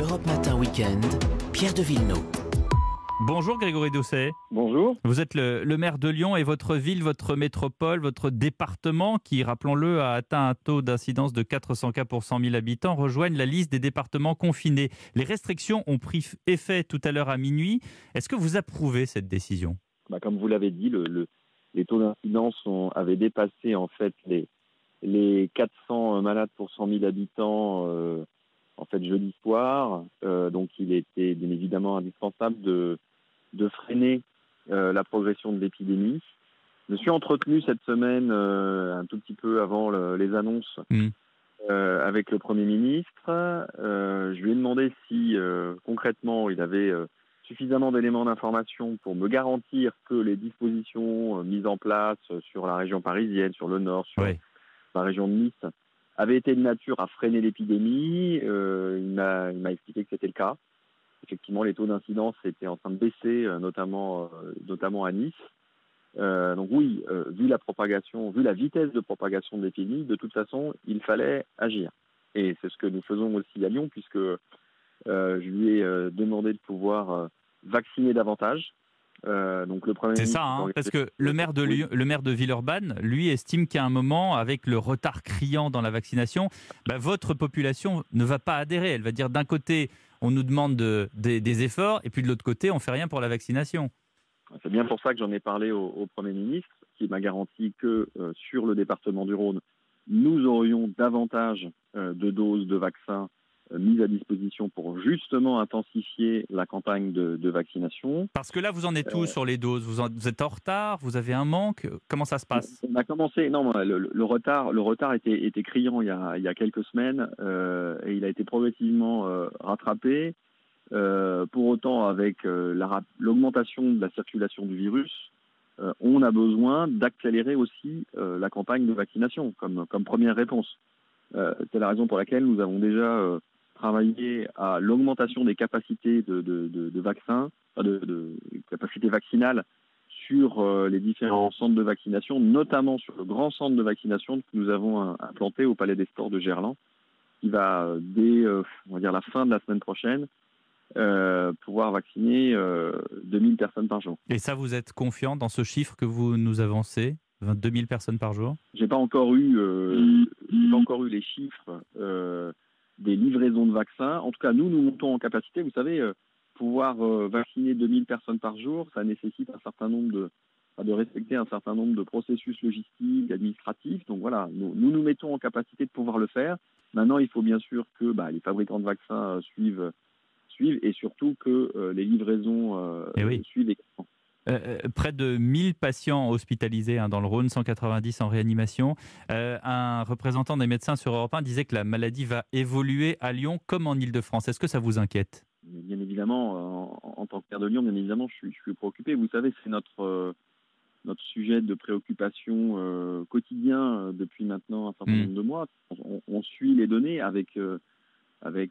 Europe Matin Weekend, Pierre de Villeneuve. Bonjour Grégory Doucet. Bonjour. Vous êtes le, le, maire de Lyon et votre ville, votre métropole, votre département, qui, rappelons-le, a atteint un taux d'incidence de 400 cas pour 100 000 habitants, rejoignent la liste des départements confinés. Les restrictions ont pris effet tout à l'heure à minuit. Est-ce que vous approuvez cette décision? Bah, Comme vous l'avez dit, le, le, les taux d'incidence avaient dépassé en fait les, les 400 malades pour 100 000 habitants. Euh, en fait jeudi soir. Euh, donc il était bien évidemment indispensable de, de freiner euh, la progression de l'épidémie. Je me suis entretenu cette semaine, euh, un tout petit peu avant le, les annonces, mmh. avec le Premier ministre. Je lui ai demandé si concrètement il avait suffisamment d'éléments d'information pour me garantir que les dispositions mises en place sur la région parisienne, sur le nord, sur oui. la région de Nice, avaient été de nature à freiner l'épidémie. il m'a expliqué que c'était le cas effectivement, les taux d'incidence étaient en train de baisser, notamment, euh, notamment à Nice. Euh, donc oui, euh, vu la propagation, vu la vitesse de propagation de l'épidémie, de toute façon, il fallait agir. Et c'est ce que nous faisons aussi à Lyon, puisque je lui ai demandé de pouvoir vacciner davantage. Euh, donc le premier. C'est ça, hein, parce que le maire de Lyon, le maire de Villeurbanne, lui estime qu'à un moment, avec le retard criant dans la vaccination, bah, votre population ne va pas adhérer. Elle va dire d'un côté, on nous demande de, de, des efforts, et puis de l'autre côté, on fait rien pour la vaccination. C'est bien pour ça que j'en ai parlé au, au, Premier ministre, qui m'a garanti que euh, sur le département du Rhône, nous aurions davantage euh, de doses de vaccins euh, mises à disposition pour justement intensifier la campagne de, de vaccination. Parce que là, vous en êtes tous sur les doses? Vous, en, vous, êtes en retard? Vous avez un manque? Comment ça se passe? On a commencé. Non, le, le, retard, le retard était, était criant il y, a, il y a quelques semaines euh, et il a été progressivement euh, rattrapé. Euh, pour autant, avec l'augmentation de la circulation du virus, on a besoin d'accélérer aussi la campagne de vaccination comme, comme première réponse. C'est la raison pour laquelle nous avons déjà travailler à l'augmentation des capacités de, de, de, de vaccins, de, capacités vaccinales sur euh, les différents centres de vaccination, notamment sur le grand centre de vaccination que nous avons implanté au Palais des Sports de Gerland, qui va, euh, dès euh, on va dire la fin de la semaine prochaine, euh, pouvoir vacciner euh, 2000 personnes par jour. Et ça, vous êtes confiant dans ce chiffre que vous nous avancez 22 000 personnes par jour? J'ai pas encore eu, euh, pas encore eu les chiffres des livraisons de vaccins. En tout cas, nous, nous montons en capacité. Vous savez, euh, pouvoir euh, vacciner 2000 personnes par jour, ça nécessite un certain nombre de, de respecter un certain nombre de processus logistiques, administratifs. Donc voilà, nous, nous, nous mettons en capacité de pouvoir le faire. Maintenant, il faut bien sûr que bah, les fabricants de vaccins euh, suivent, suivent et surtout que euh, les livraisons euh, oui. suivent. Euh, près de 1000 patients hospitalisés hein, dans le Rhône, 190 en réanimation. Euh, un représentant des médecins sur Europe 1 disait que la maladie va évoluer à Lyon comme en Ile-de-France. Est-ce que ça vous inquiète? Bien évidemment, en, en, tant que maire de Lyon, bien évidemment, je suis, je suis préoccupé. Vous savez, c'est notre, euh, notre sujet de préoccupation euh, quotidien depuis maintenant un certain mmh. nombre de mois. On, on, suit les données avec, avec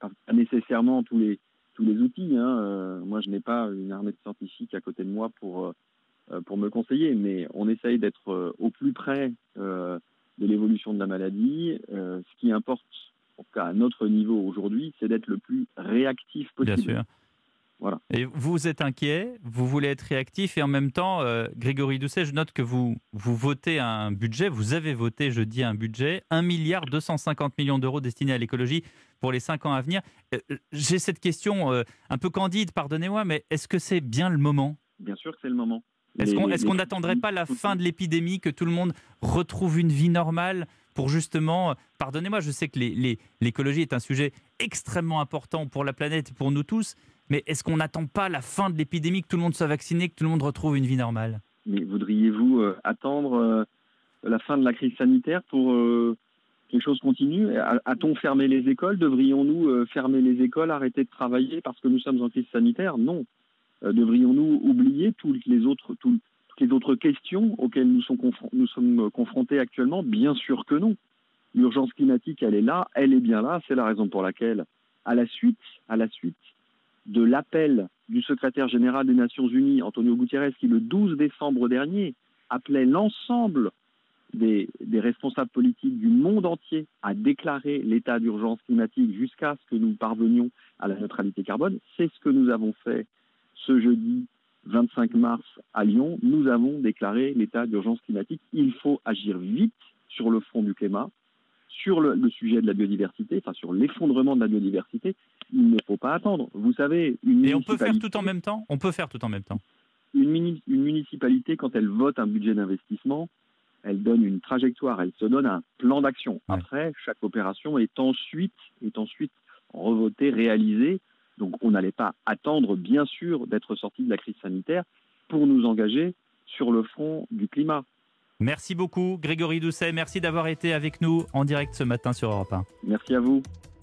pas nécessairement tous les tous les outils. Hein. Euh, moi, je n'ai pas une armée de scientifiques à côté de moi pour, euh, pour me conseiller, mais on essaye d'être euh, au plus près de l'évolution de la maladie. ce qui importe, en tout cas à notre niveau aujourd'hui, c'est d'être le plus réactif possible. Bien sûr. Voilà. Et vous êtes inquiet, vous voulez être réactif et en même temps, euh, Grégory Doucet, je note que vous, vous votez un budget, vous avez voté jeudi un budget, 1 milliard 250 millions d'euros destinés à l'écologie pour les 5 ans à venir. Euh, J'ai cette question euh, un peu candide, pardonnez-moi, mais est-ce que c'est bien le moment? Bien sûr que c'est le moment. Est-ce qu'on est qu n'attendrait pas la fin de l'épidémie, que tout le monde retrouve une vie normale pour justement, pardonnez-moi, je sais que l'écologie est un sujet extrêmement important pour la planète, pour nous tous, mais est-ce qu'on n'attend pas la fin de l'épidémie, que tout le monde soit vacciné, que tout le monde retrouve une vie normale? Mais voudriez-vous euh, attendre euh, la fin de la crise sanitaire pour euh, que les choses continuent? A-t-on fermé les écoles? Devrions-nous fermer les écoles, arrêter de travailler parce que nous sommes en crise sanitaire? Non. Devrions-nous oublier toutes les autres, tout, toutes les autres questions auxquelles nous, nous sommes confrontés actuellement? Bien sûr que non. L'urgence climatique, elle est là, elle est bien là. C'est la raison pour laquelle, à la suite, à la suite de l'appel du secrétaire général des Nations Unies, Antonio Guterres, qui le 12 décembre dernier appelait l'ensemble des, responsables politiques du monde entier à déclarer l'état d'urgence climatique jusqu'à ce que nous parvenions à la neutralité carbone. C'est ce que nous avons fait ce jeudi 25 mars à Lyon. Nous avons déclaré l'état d'urgence climatique. Il faut agir vite sur le front du climat, sur le, le sujet de la biodiversité, enfin sur l'effondrement de la biodiversité. Il ne faut pas attendre. Vous savez, une Et on peut faire tout en même temps? On peut faire tout en même temps. une, municipalité, quand elle vote un budget d'investissement, elle donne une trajectoire, elle se donne un plan d'action. Ouais. Après, chaque opération est ensuite, est ensuite revotée, réalisée. Donc on n'allait pas attendre, bien sûr, d'être sorti de la crise sanitaire pour nous engager sur le front du climat. Merci beaucoup, Grégory Doucet. Merci d'avoir été avec nous en direct ce matin sur Europe 1. Merci à vous.